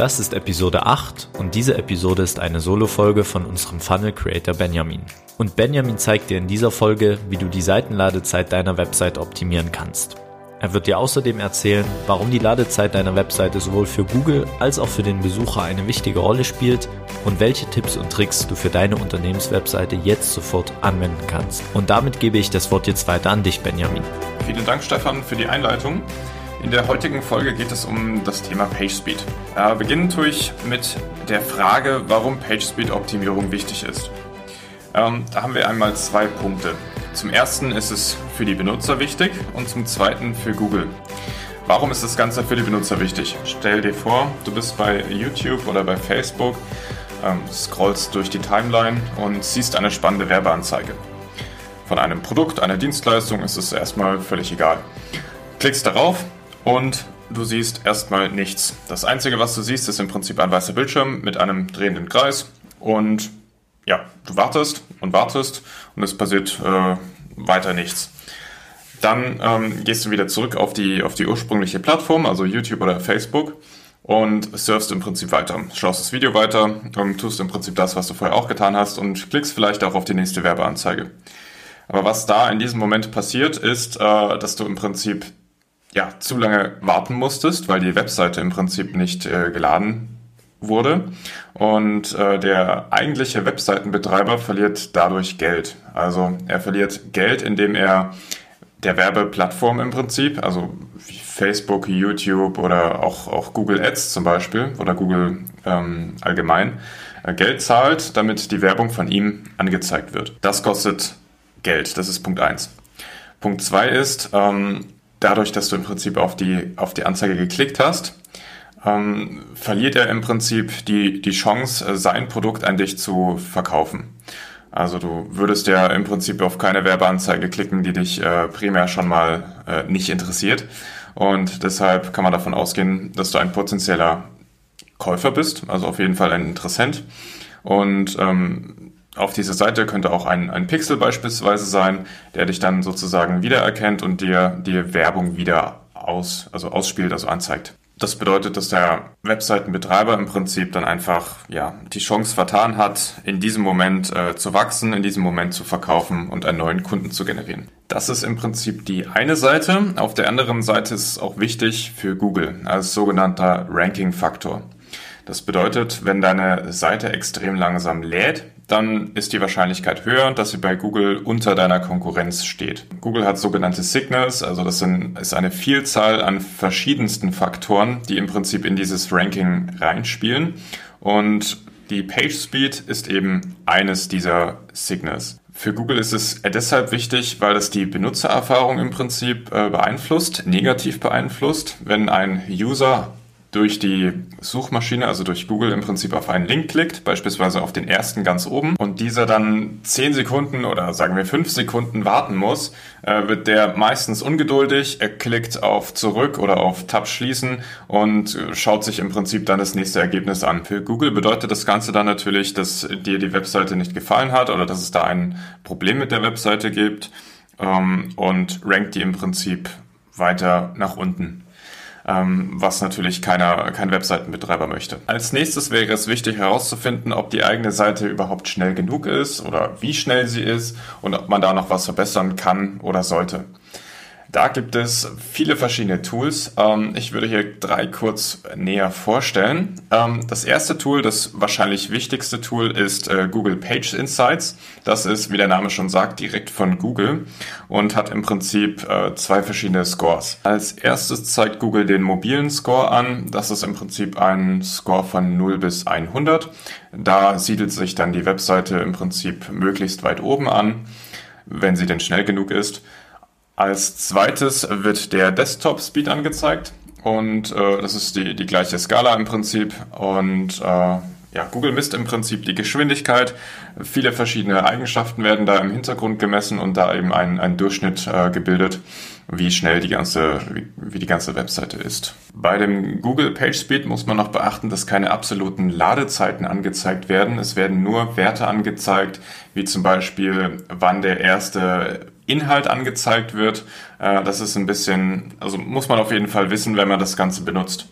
Das ist Episode 8 und diese Episode ist eine Solo-Folge von unserem Funnel Creator Benjamin. Und Benjamin zeigt dir in dieser Folge, wie du die Seitenladezeit deiner Website optimieren kannst. Er wird dir außerdem erzählen, warum die Ladezeit deiner Webseite sowohl für Google als auch für den Besucher eine wichtige Rolle spielt und welche Tipps und Tricks du für deine Unternehmenswebseite jetzt sofort anwenden kannst. Und damit gebe ich das Wort jetzt weiter an dich, Benjamin. Vielen Dank, Stefan, für die Einleitung. In der heutigen Folge geht es um das Thema PageSpeed. Äh, beginnen tue ich mit der Frage, warum PageSpeed-Optimierung wichtig ist. Ähm, da haben wir einmal zwei Punkte. Zum ersten ist es für die Benutzer wichtig und zum zweiten für Google. Warum ist das Ganze für die Benutzer wichtig? Stell dir vor, du bist bei YouTube oder bei Facebook, ähm, scrollst durch die Timeline und siehst eine spannende Werbeanzeige. Von einem Produkt, einer Dienstleistung ist es erstmal völlig egal. Klickst darauf und du siehst erstmal nichts. Das Einzige, was du siehst, ist im Prinzip ein weißer Bildschirm mit einem drehenden Kreis und ja, du wartest und wartest und es passiert äh, weiter nichts. Dann ähm, gehst du wieder zurück auf die, auf die ursprüngliche Plattform, also YouTube oder Facebook und surfst im Prinzip weiter. Schaust das Video weiter, ähm, tust im Prinzip das, was du vorher auch getan hast und klickst vielleicht auch auf die nächste Werbeanzeige. Aber was da in diesem Moment passiert, ist, äh, dass du im Prinzip ja, zu lange warten musstest, weil die Webseite im Prinzip nicht äh, geladen wurde. Und äh, der eigentliche Webseitenbetreiber verliert dadurch Geld. Also er verliert Geld, indem er der Werbeplattform im Prinzip, also Facebook, YouTube oder auch, auch Google Ads zum Beispiel oder Google ähm, allgemein, äh, Geld zahlt, damit die Werbung von ihm angezeigt wird. Das kostet Geld, das ist Punkt eins. Punkt zwei ist, ähm, dadurch, dass du im Prinzip auf die, auf die Anzeige geklickt hast, ähm, verliert er im Prinzip die, die Chance, äh, sein Produkt an dich zu verkaufen. Also du würdest ja im Prinzip auf keine Werbeanzeige klicken, die dich äh, primär schon mal äh, nicht interessiert. Und deshalb kann man davon ausgehen, dass du ein potenzieller Käufer bist, also auf jeden Fall ein Interessent. Und ähm, auf dieser Seite könnte auch ein, ein Pixel beispielsweise sein, der dich dann sozusagen wiedererkennt und dir, dir Werbung wieder aus, also ausspielt, also anzeigt. Das bedeutet, dass der Webseitenbetreiber im Prinzip dann einfach ja die Chance vertan hat, in diesem Moment äh, zu wachsen, in diesem Moment zu verkaufen und einen neuen Kunden zu generieren. Das ist im Prinzip die eine Seite. Auf der anderen Seite ist es auch wichtig für Google als sogenannter Ranking-Faktor. Das bedeutet, wenn deine Seite extrem langsam lädt, dann ist die Wahrscheinlichkeit höher, dass sie bei Google unter deiner Konkurrenz steht. Google hat sogenannte Signals, also das sind, ist eine Vielzahl an verschiedensten Faktoren, die im Prinzip in dieses Ranking reinspielen. Und die Page Speed ist eben eines dieser Signals. Für Google ist es deshalb wichtig, weil es die Benutzererfahrung im Prinzip äh, beeinflusst, negativ beeinflusst. Wenn ein User durch die Suchmaschine, also durch Google im Prinzip auf einen Link klickt, beispielsweise auf den ersten ganz oben, und dieser dann 10 Sekunden oder sagen wir 5 Sekunden warten muss, äh, wird der meistens ungeduldig, er klickt auf Zurück oder auf Tab schließen und schaut sich im Prinzip dann das nächste Ergebnis an. Für Google bedeutet das Ganze dann natürlich, dass dir die Webseite nicht gefallen hat oder dass es da ein Problem mit der Webseite gibt ähm, und rankt die im Prinzip weiter nach unten was natürlich keiner, kein Webseitenbetreiber möchte. Als nächstes wäre es wichtig herauszufinden, ob die eigene Seite überhaupt schnell genug ist oder wie schnell sie ist und ob man da noch was verbessern kann oder sollte. Da gibt es viele verschiedene Tools. Ähm, ich würde hier drei kurz näher vorstellen. Ähm, das erste Tool, das wahrscheinlich wichtigste Tool, ist äh, Google Page Insights. Das ist, wie der Name schon sagt, direkt von Google und hat im Prinzip äh, zwei verschiedene Scores. Als erstes zeigt Google den mobilen Score an. Das ist im Prinzip ein Score von 0 bis 100. Da siedelt sich dann die Webseite im Prinzip möglichst weit oben an, wenn sie denn schnell genug ist. Als zweites wird der Desktop Speed angezeigt und äh, das ist die, die gleiche Skala im Prinzip und äh, ja, Google misst im Prinzip die Geschwindigkeit. Viele verschiedene Eigenschaften werden da im Hintergrund gemessen und da eben ein, ein Durchschnitt äh, gebildet, wie schnell die ganze, wie, wie die ganze Webseite ist. Bei dem Google PageSpeed muss man noch beachten, dass keine absoluten Ladezeiten angezeigt werden. Es werden nur Werte angezeigt, wie zum Beispiel, wann der erste Inhalt angezeigt wird. Äh, das ist ein bisschen, also muss man auf jeden Fall wissen, wenn man das Ganze benutzt.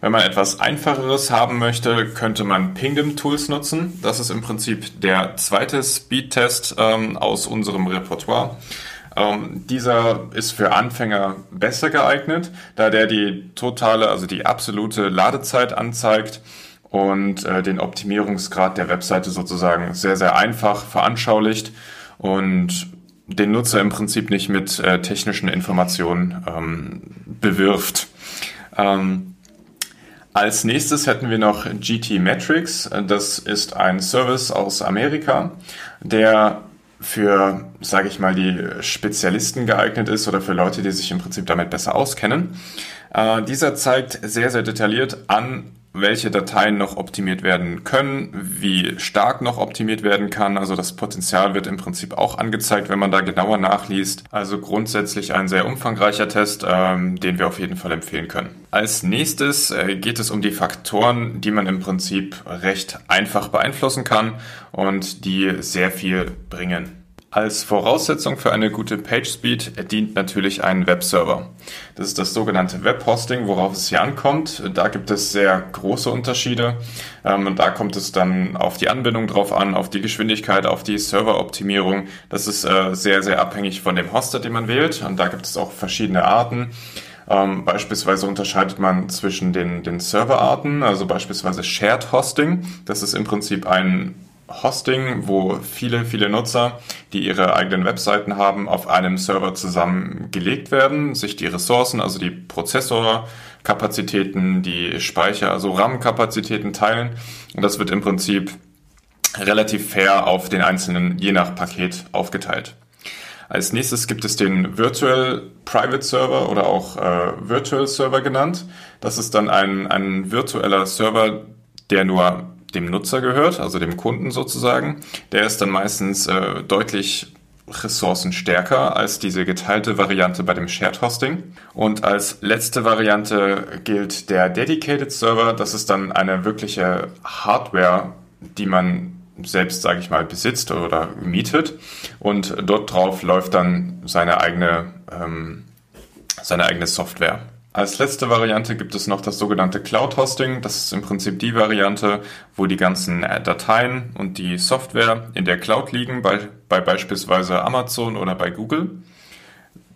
Wenn man etwas Einfacheres haben möchte, könnte man Pingdom Tools nutzen. Das ist im Prinzip der zweite Speedtest ähm, aus unserem Repertoire. Ähm, dieser ist für Anfänger besser geeignet, da der die totale, also die absolute Ladezeit anzeigt und äh, den Optimierungsgrad der Webseite sozusagen sehr, sehr einfach veranschaulicht und den Nutzer im Prinzip nicht mit äh, technischen Informationen ähm, bewirft. Ähm, als nächstes hätten wir noch GT Metrics. Das ist ein Service aus Amerika, der für, sage ich mal, die Spezialisten geeignet ist oder für Leute, die sich im Prinzip damit besser auskennen. Äh, dieser zeigt sehr, sehr detailliert an, welche Dateien noch optimiert werden können, wie stark noch optimiert werden kann. Also das Potenzial wird im Prinzip auch angezeigt, wenn man da genauer nachliest. Also grundsätzlich ein sehr umfangreicher Test, ähm, den wir auf jeden Fall empfehlen können. Als nächstes äh, geht es um die Faktoren, die man im Prinzip recht einfach beeinflussen kann und die sehr viel bringen. Als Voraussetzung für eine gute PageSpeed dient natürlich ein Webserver. Das ist das sogenannte Webhosting, worauf es hier ankommt. Da gibt es sehr große Unterschiede ähm, und da kommt es dann auf die Anbindung drauf an, auf die Geschwindigkeit, auf die Serveroptimierung. Das ist äh, sehr, sehr abhängig von dem Hoster, den man wählt und da gibt es auch verschiedene Arten. Ähm, beispielsweise unterscheidet man zwischen den, den Serverarten, also beispielsweise Shared Hosting. Das ist im Prinzip ein Hosting, wo viele, viele Nutzer, die ihre eigenen Webseiten haben, auf einem Server zusammengelegt werden, sich die Ressourcen, also die Prozessorkapazitäten, die Speicher, also RAM-Kapazitäten teilen. Und das wird im Prinzip relativ fair auf den einzelnen, je nach Paket aufgeteilt. Als nächstes gibt es den Virtual Private Server oder auch äh, Virtual Server genannt. Das ist dann ein, ein virtueller Server, der nur dem Nutzer gehört, also dem Kunden sozusagen. Der ist dann meistens äh, deutlich ressourcenstärker als diese geteilte Variante bei dem Shared Hosting. Und als letzte Variante gilt der Dedicated Server. Das ist dann eine wirkliche Hardware, die man selbst, sage ich mal, besitzt oder mietet. Und dort drauf läuft dann seine eigene, ähm, seine eigene Software. Als letzte Variante gibt es noch das sogenannte Cloud Hosting. Das ist im Prinzip die Variante, wo die ganzen äh, Dateien und die Software in der Cloud liegen, bei, bei beispielsweise Amazon oder bei Google.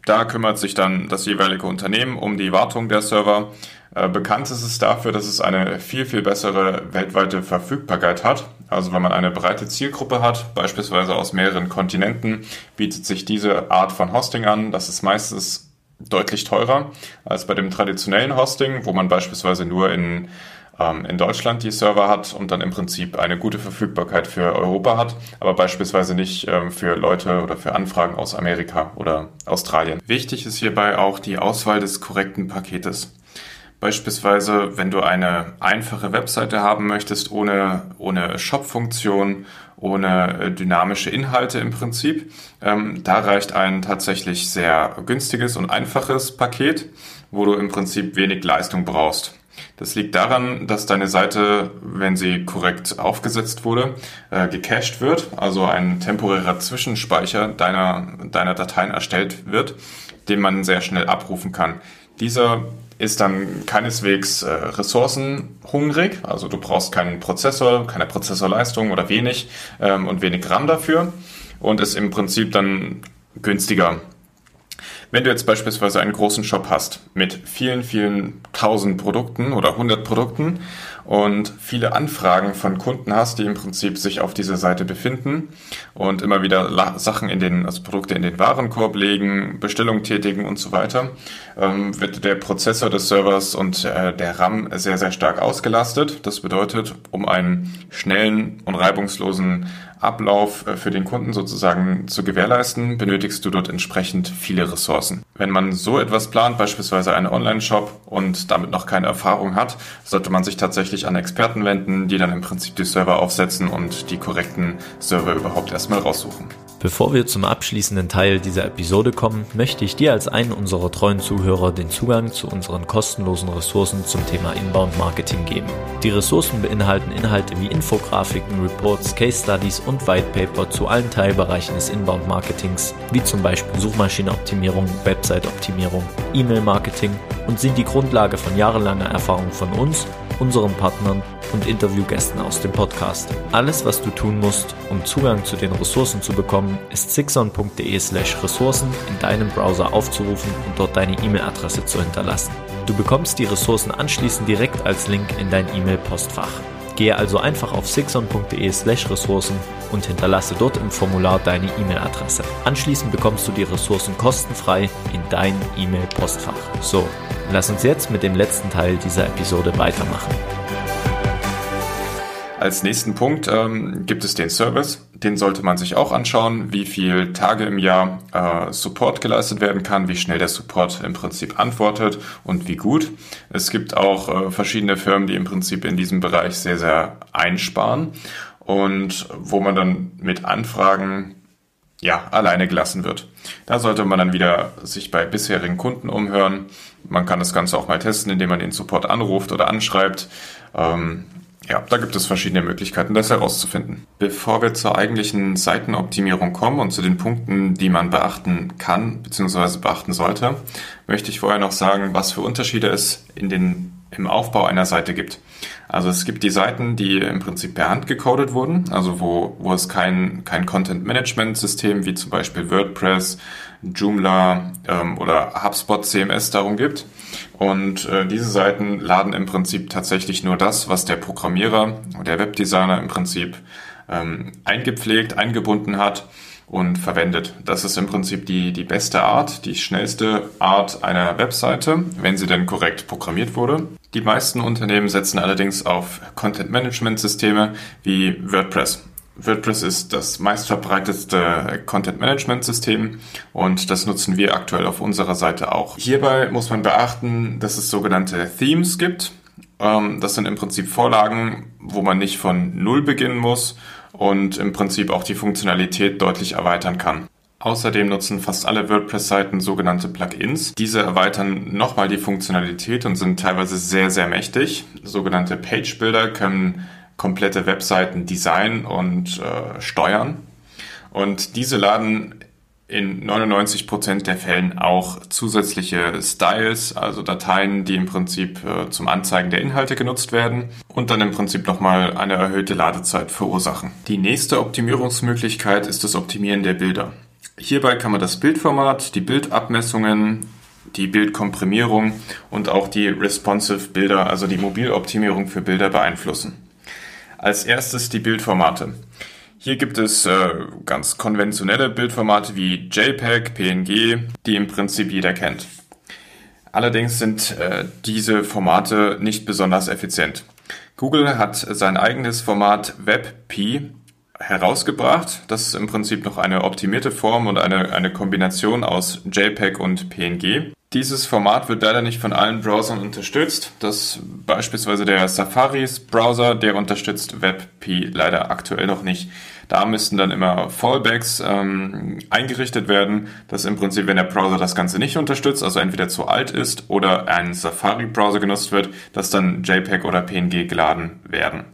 Da kümmert sich dann das jeweilige Unternehmen um die Wartung der Server. Äh, bekannt ist es dafür, dass es eine viel, viel bessere weltweite Verfügbarkeit hat. Also wenn man eine breite Zielgruppe hat, beispielsweise aus mehreren Kontinenten, bietet sich diese Art von Hosting an. Das ist meistens deutlich teurer als bei dem traditionellen Hosting, wo man beispielsweise nur in, ähm, in Deutschland die Server hat und dann im Prinzip eine gute Verfügbarkeit für Europa hat, aber beispielsweise nicht ähm, für Leute oder für Anfragen aus Amerika oder Australien. Wichtig ist hierbei auch die Auswahl des korrekten Paketes. Beispielsweise, wenn du eine einfache Webseite haben möchtest, ohne, ohne Shop-Funktion, ohne äh, dynamische Inhalte im Prinzip, ähm, da reicht ein tatsächlich sehr günstiges und einfaches Paket, wo du im Prinzip wenig Leistung brauchst. Das liegt daran, dass deine Seite, wenn sie korrekt aufgesetzt wurde, äh, gecached wird, also ein temporärer Zwischenspeicher deiner, deiner Dateien erstellt wird, den man sehr schnell abrufen kann. Dieser ist dann keineswegs äh, ressourcenhungrig, also du brauchst keinen Prozessor, keine Prozessorleistung oder wenig ähm, und wenig RAM dafür und ist im Prinzip dann günstiger. Wenn du jetzt beispielsweise einen großen Shop hast mit vielen, vielen tausend Produkten oder hundert Produkten und viele Anfragen von Kunden hast, die im Prinzip sich auf dieser Seite befinden und immer wieder Sachen in den, also Produkte in den Warenkorb legen, Bestellungen tätigen und so weiter, ähm, wird der Prozessor des Servers und äh, der RAM sehr, sehr stark ausgelastet. Das bedeutet, um einen schnellen und reibungslosen Ablauf äh, für den Kunden sozusagen zu gewährleisten, benötigst du dort entsprechend viele Ressourcen. Wenn man so etwas plant, beispielsweise einen Online-Shop und damit noch keine Erfahrung hat, sollte man sich tatsächlich an Experten wenden, die dann im Prinzip die Server aufsetzen und die korrekten Server überhaupt erstmal raussuchen. Bevor wir zum abschließenden Teil dieser Episode kommen, möchte ich dir als einen unserer treuen Zuhörer den Zugang zu unseren kostenlosen Ressourcen zum Thema Inbound Marketing geben. Die Ressourcen beinhalten Inhalte wie Infografiken, Reports, Case Studies und White Paper zu allen Teilbereichen des Inbound Marketings, wie zum Beispiel Suchmaschinenoptimierung, Website-Optimierung, E-Mail-Marketing und sind die Grundlage von jahrelanger Erfahrung von uns, unseren Partnern und Interviewgästen aus dem Podcast. Alles, was du tun musst, um Zugang zu den Ressourcen zu bekommen, ist sixon.de slash Ressourcen in deinem Browser aufzurufen und dort deine E-Mail-Adresse zu hinterlassen. Du bekommst die Ressourcen anschließend direkt als Link in dein E-Mail-Postfach. Gehe also einfach auf sixon.de slash Ressourcen und hinterlasse dort im Formular deine E-Mail-Adresse. Anschließend bekommst du die Ressourcen kostenfrei in dein E-Mail-Postfach. So, lass uns jetzt mit dem letzten Teil dieser Episode weitermachen. Als nächsten Punkt ähm, gibt es den Service. Den sollte man sich auch anschauen, wie viel Tage im Jahr äh, Support geleistet werden kann, wie schnell der Support im Prinzip antwortet und wie gut. Es gibt auch äh, verschiedene Firmen, die im Prinzip in diesem Bereich sehr, sehr einsparen und wo man dann mit Anfragen ja, alleine gelassen wird. Da sollte man dann wieder sich bei bisherigen Kunden umhören. Man kann das Ganze auch mal testen, indem man den Support anruft oder anschreibt. Ähm, ja, da gibt es verschiedene Möglichkeiten, das herauszufinden. Bevor wir zur eigentlichen Seitenoptimierung kommen und zu den Punkten, die man beachten kann bzw. beachten sollte, möchte ich vorher noch sagen, was für Unterschiede es in den, im Aufbau einer Seite gibt. Also es gibt die Seiten, die im Prinzip per Hand gecodet wurden, also wo, wo es kein, kein Content-Management-System wie zum Beispiel WordPress, Joomla ähm, oder HubSpot CMS darum gibt. Und äh, diese Seiten laden im Prinzip tatsächlich nur das, was der Programmierer, der Webdesigner im Prinzip ähm, eingepflegt, eingebunden hat und verwendet. Das ist im Prinzip die, die beste Art, die schnellste Art einer Webseite, wenn sie denn korrekt programmiert wurde. Die meisten Unternehmen setzen allerdings auf Content-Management-Systeme wie WordPress. WordPress ist das meistverbreitetste Content-Management-System und das nutzen wir aktuell auf unserer Seite auch. Hierbei muss man beachten, dass es sogenannte Themes gibt. Ähm, das sind im Prinzip Vorlagen, wo man nicht von Null beginnen muss und im Prinzip auch die Funktionalität deutlich erweitern kann. Außerdem nutzen fast alle WordPress-Seiten sogenannte Plugins. Diese erweitern nochmal die Funktionalität und sind teilweise sehr, sehr mächtig. Sogenannte Page-Builder können komplette Webseiten designen und äh, steuern. Und diese laden in 99% der Fällen auch zusätzliche Styles, also Dateien, die im Prinzip äh, zum Anzeigen der Inhalte genutzt werden und dann im Prinzip nochmal eine erhöhte Ladezeit verursachen. Die nächste Optimierungsmöglichkeit ist das Optimieren der Bilder. Hierbei kann man das Bildformat, die Bildabmessungen, die Bildkomprimierung und auch die Responsive Bilder, also die Mobiloptimierung für Bilder beeinflussen. Als erstes die Bildformate. Hier gibt es äh, ganz konventionelle Bildformate wie JPEG, PNG, die im Prinzip jeder kennt. Allerdings sind äh, diese Formate nicht besonders effizient. Google hat sein eigenes Format WebP herausgebracht. Das ist im Prinzip noch eine optimierte Form und eine, eine Kombination aus JPEG und PNG. Dieses Format wird leider nicht von allen Browsern unterstützt. Das beispielsweise der Safaris Browser, der unterstützt WebP leider aktuell noch nicht. Da müssten dann immer Fallbacks ähm, eingerichtet werden, dass im Prinzip, wenn der Browser das Ganze nicht unterstützt, also entweder zu alt ist oder ein Safari-Browser genutzt wird, dass dann JPEG oder PNG geladen werden.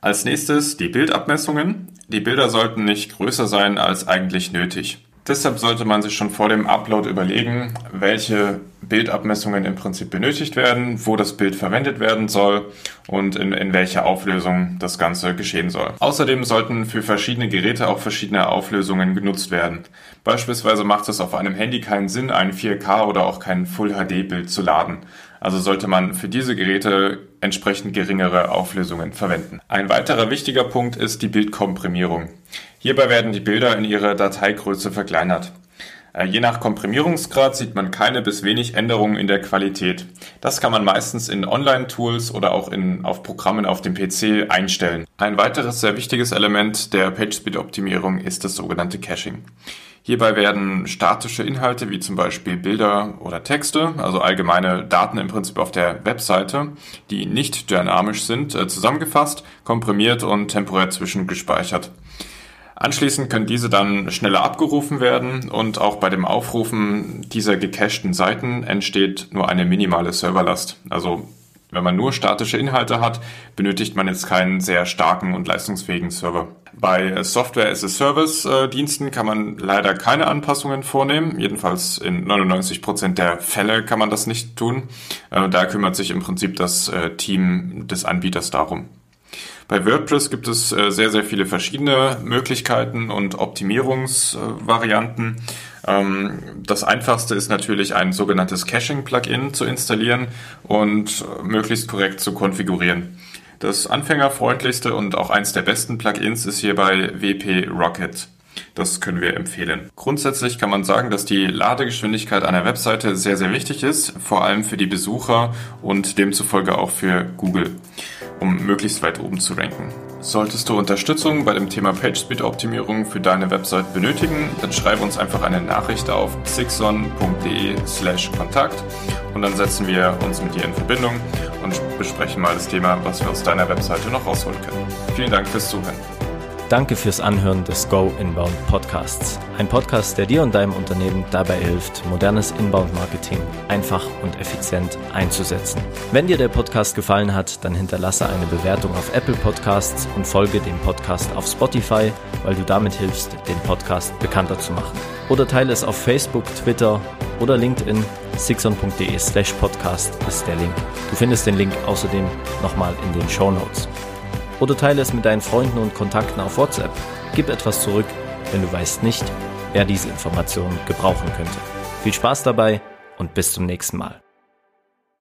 Als nächstes die Bildabmessungen. Die Bilder sollten nicht größer sein als eigentlich nötig. Deshalb sollte man sich schon vor dem Upload überlegen, welche Bildabmessungen im Prinzip benötigt werden, wo das Bild verwendet werden soll und in, in welcher Auflösung das Ganze geschehen soll. Außerdem sollten für verschiedene Geräte auch verschiedene Auflösungen genutzt werden. Beispielsweise macht es auf einem Handy keinen Sinn, ein 4K oder auch kein Full HD Bild zu laden. Also sollte man für diese Geräte entsprechend geringere Auflösungen verwenden. Ein weiterer wichtiger Punkt ist die Bildkomprimierung. Hierbei werden die Bilder in ihrer Dateigröße verkleinert. Äh, je nach Komprimierungsgrad sieht man keine bis wenig Änderungen in der Qualität. Das kann man meistens in Online-Tools oder auch in, auf Programmen auf dem PC einstellen. Ein weiteres sehr wichtiges Element der PageSpeed-Optimierung ist das sogenannte Caching. Hierbei werden statische Inhalte wie zum Beispiel Bilder oder Texte, also allgemeine Daten im Prinzip auf der Webseite, die nicht dynamisch sind, äh, zusammengefasst, komprimiert und temporär zwischengespeichert. Anschließend können diese dann schneller abgerufen werden und auch bei dem Aufrufen dieser gecachten Seiten entsteht nur eine minimale Serverlast. Also wenn man nur statische Inhalte hat, benötigt man jetzt keinen sehr starken und leistungsfähigen Server. Bei Software as a Service äh, Diensten kann man leider keine Anpassungen vornehmen. Jedenfalls in 99 Prozent der Fälle kann man das nicht tun. Äh, da kümmert sich im Prinzip das äh, Team des Anbieters darum. Bei WordPress gibt es sehr, sehr viele verschiedene Möglichkeiten und Optimierungsvarianten. Ähm, das einfachste ist natürlich ein sogenanntes Caching-Plugin zu installieren und möglichst korrekt zu konfigurieren. Das anfängerfreundlichste und auch eins der besten Plugins ist hierbei WP Rocket. Das können wir empfehlen. Grundsätzlich kann man sagen, dass die Ladegeschwindigkeit einer Webseite sehr, sehr wichtig ist, vor allem für die Besucher und demzufolge auch für Google um möglichst weit oben zu ranken. Solltest du Unterstützung bei dem Thema PageSpeed-Optimierung für deine Website benötigen, dann schreibe uns einfach eine Nachricht auf xixon.de slash Kontakt und dann setzen wir uns mit dir in Verbindung und besprechen mal das Thema, was wir aus deiner Webseite noch rausholen können. Vielen Dank fürs Zuhören. Danke fürs Anhören des Go Inbound Podcasts. Ein Podcast, der dir und deinem Unternehmen dabei hilft, modernes Inbound-Marketing einfach und effizient einzusetzen. Wenn dir der Podcast gefallen hat, dann hinterlasse eine Bewertung auf Apple Podcasts und folge dem Podcast auf Spotify, weil du damit hilfst, den Podcast bekannter zu machen. Oder teile es auf Facebook, Twitter oder LinkedIn. sixon.de slash podcast ist der Link. Du findest den Link außerdem nochmal in den Show Notes oder teile es mit deinen Freunden und Kontakten auf WhatsApp. Gib etwas zurück, wenn du weißt nicht, wer diese Informationen gebrauchen könnte. Viel Spaß dabei und bis zum nächsten Mal.